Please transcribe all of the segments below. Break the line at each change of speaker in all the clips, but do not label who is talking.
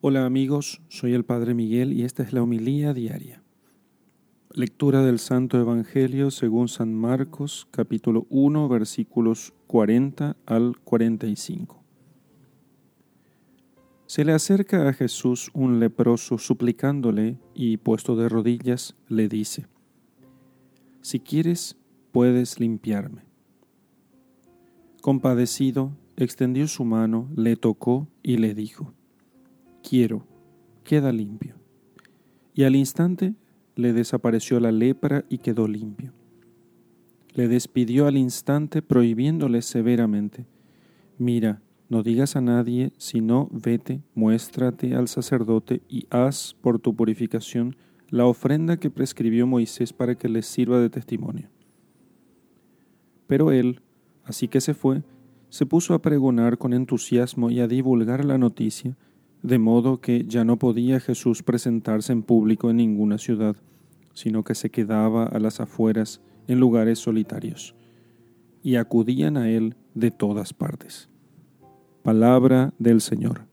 Hola amigos, soy el Padre Miguel y esta es la homilía diaria. Lectura del Santo Evangelio según San Marcos, capítulo 1, versículos 40 al 45. Se le acerca a Jesús un leproso suplicándole y, puesto de rodillas, le dice, Si quieres, puedes limpiarme. Compadecido, extendió su mano, le tocó y le dijo, quiero, queda limpio. Y al instante le desapareció la lepra y quedó limpio. Le despidió al instante prohibiéndole severamente, mira, no digas a nadie, sino vete, muéstrate al sacerdote y haz por tu purificación la ofrenda que prescribió Moisés para que les sirva de testimonio. Pero él, así que se fue, se puso a pregonar con entusiasmo y a divulgar la noticia, de modo que ya no podía Jesús presentarse en público en ninguna ciudad, sino que se quedaba a las afueras en lugares solitarios, y acudían a él de todas partes. Palabra del Señor.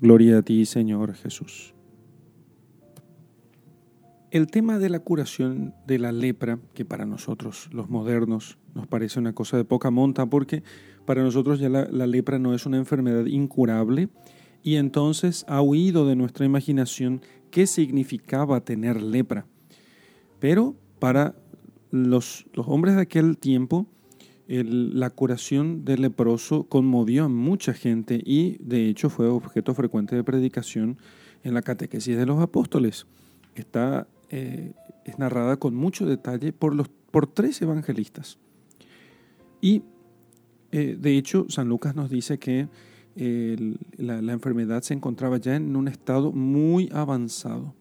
Gloria a ti, Señor Jesús. El tema de la curación de la lepra, que para nosotros los modernos nos parece una cosa de poca monta, porque para nosotros ya la, lepra no es una enfermedad incurable, y entonces ha huido de nuestra imaginación qué significaba tener lepra. Pero para los, los hombres de aquel tiempo, la curación del leproso conmovió a mucha gente y de hecho fue objeto frecuente de predicación en la catequesis de los apóstoles. Está, eh, es narrada con mucho detalle por, los, por tres evangelistas. Y eh, de hecho, San Lucas nos dice que la, enfermedad se encontraba ya en un estado muy avanzado.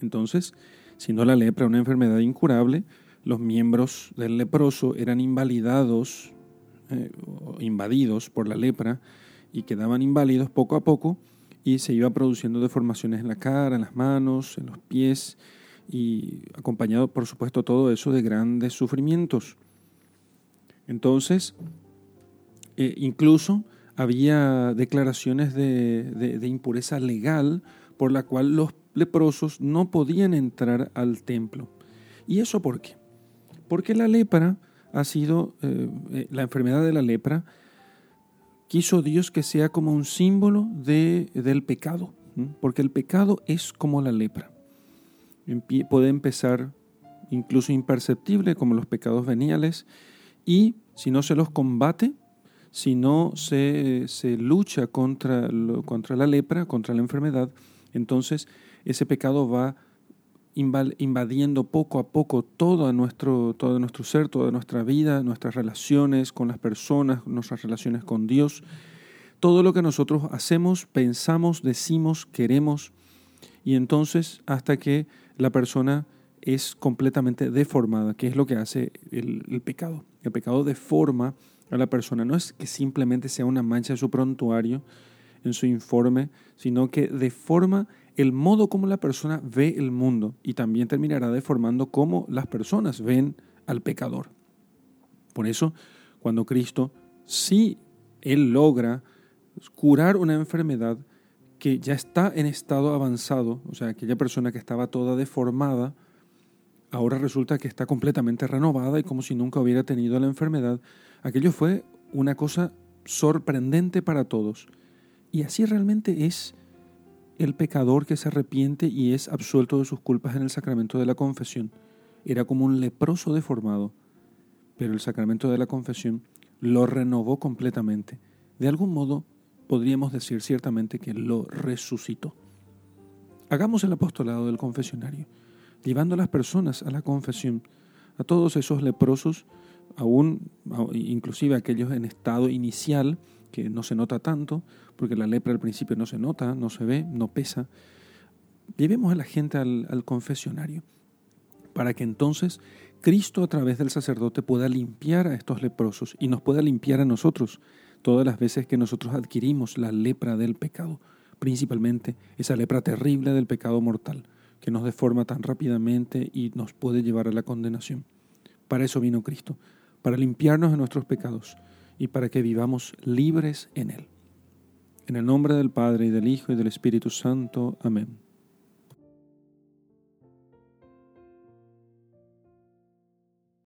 Entonces, siendo la lepra una enfermedad incurable, los miembros del leproso eran invalidados, eh, invadidos por la lepra y quedaban inválidos poco a poco y se iba produciendo deformaciones en la cara, en las manos, en los pies y acompañado, por supuesto, todo eso de grandes sufrimientos. Entonces, eh, incluso había declaraciones de, impureza legal por la cual los leprosos no podían entrar al templo. ¿Y eso por qué? Porque la lepra ha sido, eh, eh, la enfermedad de la lepra, quiso Dios que sea como un símbolo de, del pecado, porque el pecado es como la lepra. puede empezar incluso imperceptible como los pecados veniales y si no se los combate, si no se, se lucha contra, contra la lepra, contra la enfermedad, entonces ese pecado va invadiendo poco a poco todo nuestro, todo nuestro ser, toda nuestra vida, nuestras relaciones con las personas, nuestras relaciones con Dios, todo lo que nosotros hacemos, pensamos, decimos, queremos, y entonces hasta que la persona es completamente deformada, que es lo que hace el, pecado. El pecado deforma a la persona. No es que simplemente sea una mancha en su prontuario, en su informe, sino que deforma el modo como la persona ve el mundo y también terminará deformando cómo las personas ven al pecador. Por eso, cuando Cristo, sí, Él logra curar una enfermedad que ya está en estado avanzado, o sea, aquella persona que estaba toda deformada, ahora resulta que está completamente renovada y como si nunca hubiera tenido la enfermedad, aquello fue una cosa sorprendente para todos. Y así realmente es el pecador que se arrepiente y es absuelto de sus culpas en el sacramento de la confesión. Era como un leproso deformado, pero el sacramento de la confesión lo renovó completamente. De algún modo podríamos decir ciertamente que lo resucitó. Hagamos el apostolado del confesionario llevando a las personas a la confesión, a todos esos leprosos, aún inclusive aquellos en estado inicial, que no se nota tanto, porque la lepra al principio no se nota, no se ve, no pesa. Llevemos a la gente al, al confesionario, para que entonces Cristo a través del sacerdote pueda limpiar a estos leprosos y nos pueda limpiar a nosotros todas las veces que nosotros adquirimos la lepra del pecado, principalmente esa lepra terrible del pecado mortal que nos deforma tan rápidamente y nos puede llevar a la condenación. Para eso vino Cristo, para limpiarnos de nuestros pecados y para que vivamos libres en Él. En el nombre del Padre, y del Hijo, y del Espíritu Santo. Amén.